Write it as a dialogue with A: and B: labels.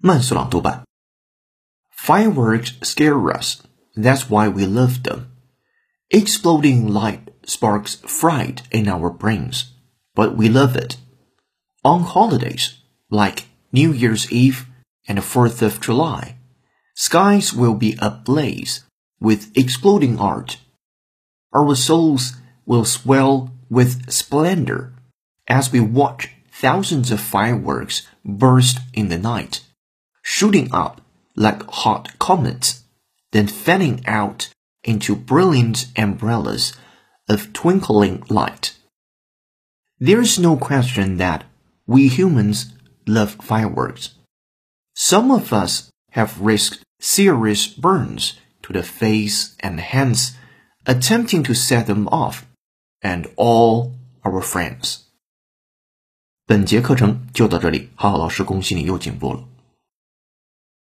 A: 慢速朗读版。Fireworks scare us. That's why we love them. Exploding light sparks fright in our brains, but we love it. On holidays, like New Year's Eve and 4th of July, skies will be ablaze with exploding art. Our souls will swell with splendor as we watch thousands of fireworks burst in the night, shooting up like hot comets, then fanning out into brilliant umbrellas of twinkling light. There is no question that we humans love fireworks. Some of us have risked serious burns to the face and hands attempting to set them off, and all our friends. 本节课程就到这里，浩浩老师恭喜你又进步了。